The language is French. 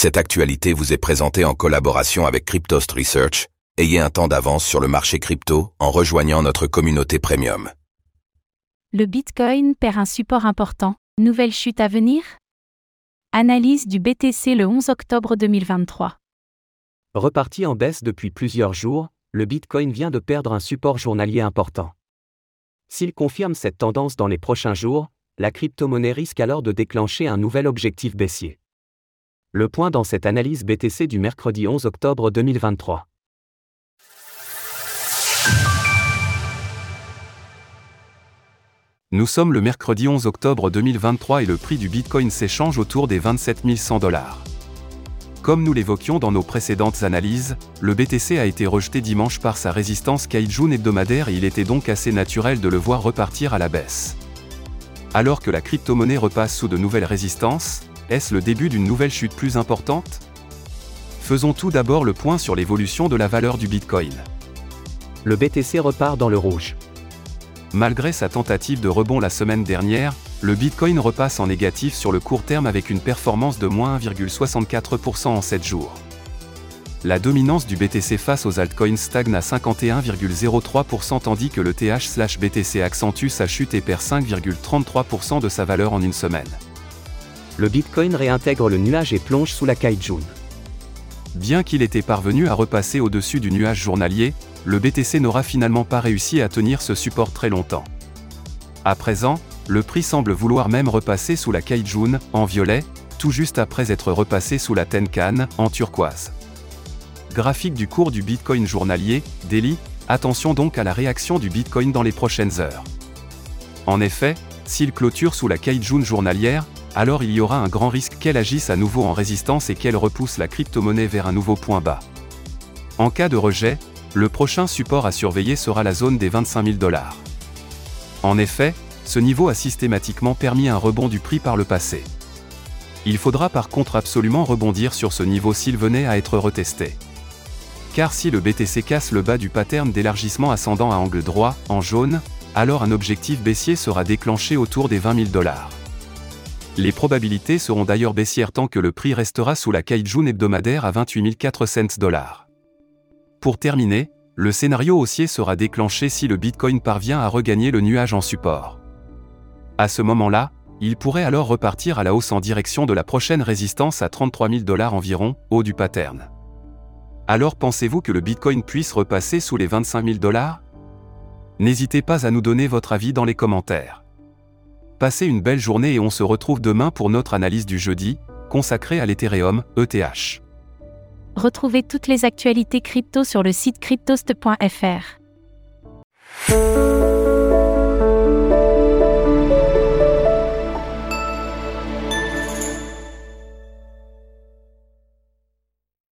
Cette actualité vous est présentée en collaboration avec Cryptost Research. Ayez un temps d'avance sur le marché crypto en rejoignant notre communauté premium. Le Bitcoin perd un support important. Nouvelle chute à venir? Analyse du BTC le 11 octobre 2023. Reparti en baisse depuis plusieurs jours, le Bitcoin vient de perdre un support journalier important. S'il confirme cette tendance dans les prochains jours, la crypto-monnaie risque alors de déclencher un nouvel objectif baissier. Le point dans cette analyse BTC du mercredi 11 octobre 2023. Nous sommes le mercredi 11 octobre 2023 et le prix du Bitcoin s'échange autour des 27 100 dollars. Comme nous l'évoquions dans nos précédentes analyses, le BTC a été rejeté dimanche par sa résistance Kaijun hebdomadaire et il était donc assez naturel de le voir repartir à la baisse. Alors que la crypto-monnaie repasse sous de nouvelles résistances, est-ce le début d'une nouvelle chute plus importante? Faisons tout d'abord le point sur l'évolution de la valeur du Bitcoin. Le BTC repart dans le rouge. Malgré sa tentative de rebond la semaine dernière, le Bitcoin repasse en négatif sur le court terme avec une performance de moins 1,64% en 7 jours. La dominance du BTC face aux altcoins stagne à 51,03% tandis que le TH/BTC accentue sa chute et perd 5,33% de sa valeur en une semaine. Le Bitcoin réintègre le nuage et plonge sous la Kaijun. Bien qu'il était parvenu à repasser au-dessus du nuage journalier, le BTC n'aura finalement pas réussi à tenir ce support très longtemps. À présent, le prix semble vouloir même repasser sous la Kaijun, en violet, tout juste après être repassé sous la Tenkan, en turquoise. Graphique du cours du Bitcoin journalier, daily, attention donc à la réaction du Bitcoin dans les prochaines heures. En effet, s'il clôture sous la Kaijun journalière, alors il y aura un grand risque qu'elle agisse à nouveau en résistance et qu'elle repousse la crypto-monnaie vers un nouveau point bas. En cas de rejet, le prochain support à surveiller sera la zone des 25 000 dollars. En effet, ce niveau a systématiquement permis un rebond du prix par le passé. Il faudra par contre absolument rebondir sur ce niveau s'il venait à être retesté. Car si le BTC casse le bas du pattern d'élargissement ascendant à angle droit, en jaune, alors un objectif baissier sera déclenché autour des 20 000 dollars. Les probabilités seront d'ailleurs baissières tant que le prix restera sous la Kaijun hebdomadaire à 28 400 dollars. Pour terminer, le scénario haussier sera déclenché si le Bitcoin parvient à regagner le nuage en support. À ce moment-là, il pourrait alors repartir à la hausse en direction de la prochaine résistance à 33 000 dollars environ, haut du pattern. Alors pensez-vous que le Bitcoin puisse repasser sous les 25 000 dollars? N'hésitez pas à nous donner votre avis dans les commentaires. Passez une belle journée et on se retrouve demain pour notre analyse du jeudi, consacrée à l'Ethereum, ETH. Retrouvez toutes les actualités crypto sur le site cryptost.fr.